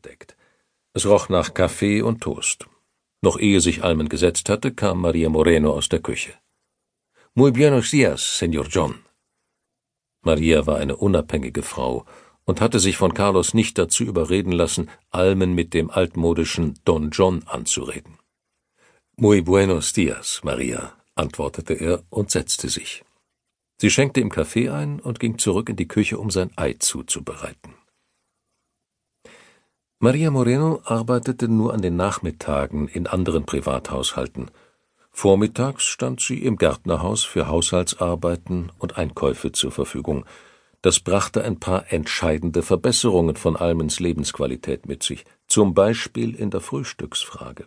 gedeckt. Es roch nach Kaffee und Toast. Noch ehe sich Almen gesetzt hatte, kam Maria Moreno aus der Küche. Muy buenos dias, Senor John. Maria war eine unabhängige Frau und hatte sich von Carlos nicht dazu überreden lassen, Almen mit dem altmodischen Don John anzureden. Muy buenos dias, Maria, antwortete er und setzte sich. Sie schenkte ihm Kaffee ein und ging zurück in die Küche, um sein Ei zuzubereiten. Maria Moreno arbeitete nur an den Nachmittagen in anderen Privathaushalten. Vormittags stand sie im Gärtnerhaus für Haushaltsarbeiten und Einkäufe zur Verfügung. Das brachte ein paar entscheidende Verbesserungen von Almens Lebensqualität mit sich, zum Beispiel in der Frühstücksfrage.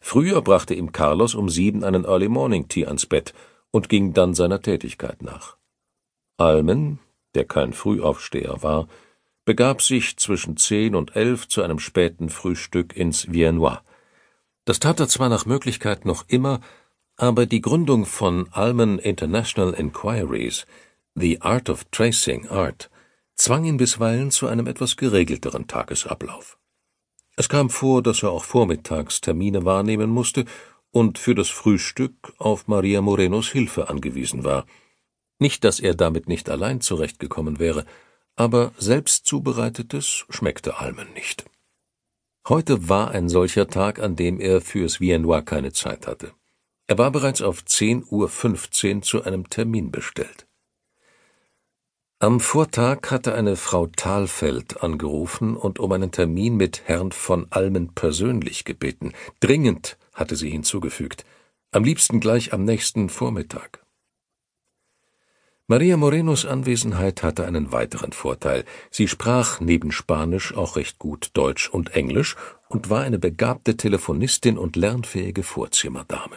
Früher brachte ihm Carlos um sieben einen Early Morning Tea ans Bett und ging dann seiner Tätigkeit nach. Almen, der kein Frühaufsteher war, begab sich zwischen zehn und elf zu einem späten Frühstück ins Viennois. Das tat er zwar nach Möglichkeit noch immer, aber die Gründung von Almen International Inquiries, The Art of Tracing Art, zwang ihn bisweilen zu einem etwas geregelteren Tagesablauf. Es kam vor, dass er auch vormittags Termine wahrnehmen musste und für das Frühstück auf Maria Morenos Hilfe angewiesen war. Nicht, dass er damit nicht allein zurechtgekommen wäre, aber selbst zubereitetes schmeckte Almen nicht. Heute war ein solcher Tag, an dem er fürs Viennois keine Zeit hatte. Er war bereits auf 10.15 Uhr zu einem Termin bestellt. Am Vortag hatte eine Frau Thalfeld angerufen und um einen Termin mit Herrn von Almen persönlich gebeten. Dringend, hatte sie hinzugefügt, am liebsten gleich am nächsten Vormittag. Maria Morenos Anwesenheit hatte einen weiteren Vorteil. Sie sprach neben Spanisch auch recht gut Deutsch und Englisch und war eine begabte Telefonistin und lernfähige Vorzimmerdame.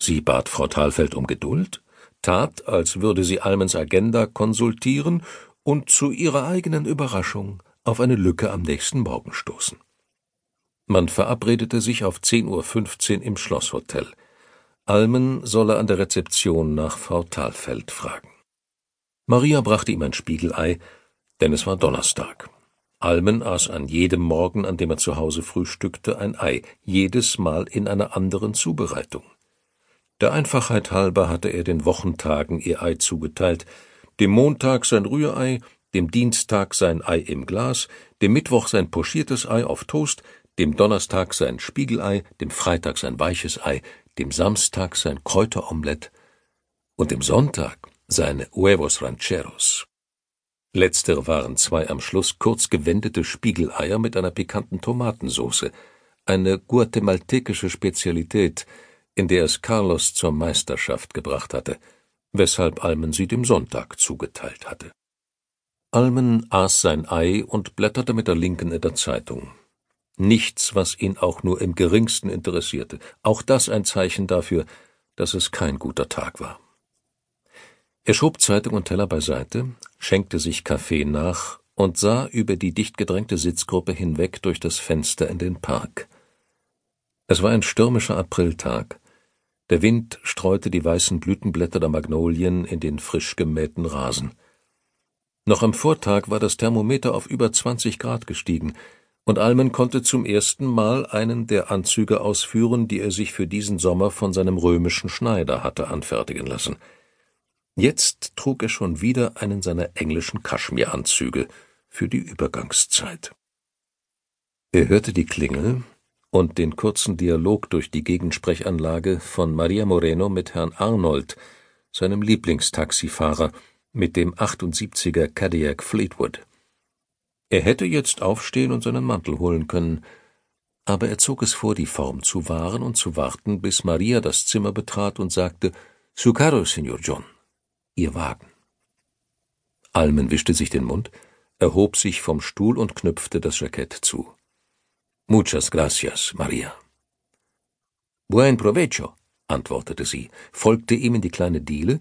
Sie bat Frau Thalfeld um Geduld, tat, als würde sie Almens Agenda konsultieren und zu ihrer eigenen Überraschung auf eine Lücke am nächsten Morgen stoßen. Man verabredete sich auf 10.15 Uhr im Schlosshotel. Almen solle an der Rezeption nach Frau Thalfeld fragen. Maria brachte ihm ein Spiegelei, denn es war Donnerstag. Almen aß an jedem Morgen, an dem er zu Hause frühstückte, ein Ei, jedes Mal in einer anderen Zubereitung. Der Einfachheit halber hatte er den Wochentagen ihr Ei zugeteilt, dem Montag sein Rührei, dem Dienstag sein Ei im Glas, dem Mittwoch sein pochiertes Ei auf Toast, dem Donnerstag sein Spiegelei, dem Freitag sein weiches Ei, dem Samstag sein Kräuteromelett und dem Sonntag seine Huevos Rancheros. Letztere waren zwei am Schluss kurz gewendete Spiegeleier mit einer pikanten Tomatensauce, eine guatemaltekische Spezialität, in der es Carlos zur Meisterschaft gebracht hatte, weshalb Almen sie dem Sonntag zugeteilt hatte. Almen aß sein Ei und blätterte mit der linken in der Zeitung. Nichts, was ihn auch nur im geringsten interessierte, auch das ein Zeichen dafür, dass es kein guter Tag war. Er schob Zeitung und Teller beiseite, schenkte sich Kaffee nach und sah über die dicht gedrängte Sitzgruppe hinweg durch das Fenster in den Park. Es war ein stürmischer Apriltag. Der Wind streute die weißen Blütenblätter der Magnolien in den frisch gemähten Rasen. Noch am Vortag war das Thermometer auf über 20 Grad gestiegen, und Almen konnte zum ersten Mal einen der Anzüge ausführen, die er sich für diesen Sommer von seinem römischen Schneider hatte anfertigen lassen. Jetzt trug er schon wieder einen seiner englischen Kaschmiranzüge für die Übergangszeit. Er hörte die Klingel und den kurzen Dialog durch die Gegensprechanlage von Maria Moreno mit Herrn Arnold, seinem Lieblingstaxifahrer, mit dem 78er Cadillac Fleetwood. Er hätte jetzt aufstehen und seinen Mantel holen können, aber er zog es vor, die Form zu wahren und zu warten, bis Maria das Zimmer betrat und sagte Su carro, Signor John. Ihr Wagen. Almen wischte sich den Mund, erhob sich vom Stuhl und knüpfte das Jackett zu. Muchas gracias, Maria. Buen provecho, antwortete sie, folgte ihm in die kleine Diele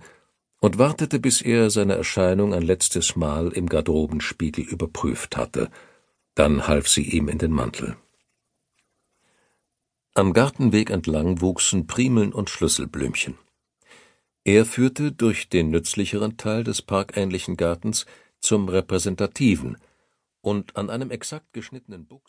und wartete, bis er seine Erscheinung ein letztes Mal im Garderobenspiegel überprüft hatte. Dann half sie ihm in den Mantel. Am Gartenweg entlang wuchsen Primeln und Schlüsselblümchen. Er führte durch den nützlicheren Teil des parkähnlichen Gartens zum repräsentativen, und an einem exakt geschnittenen Buchs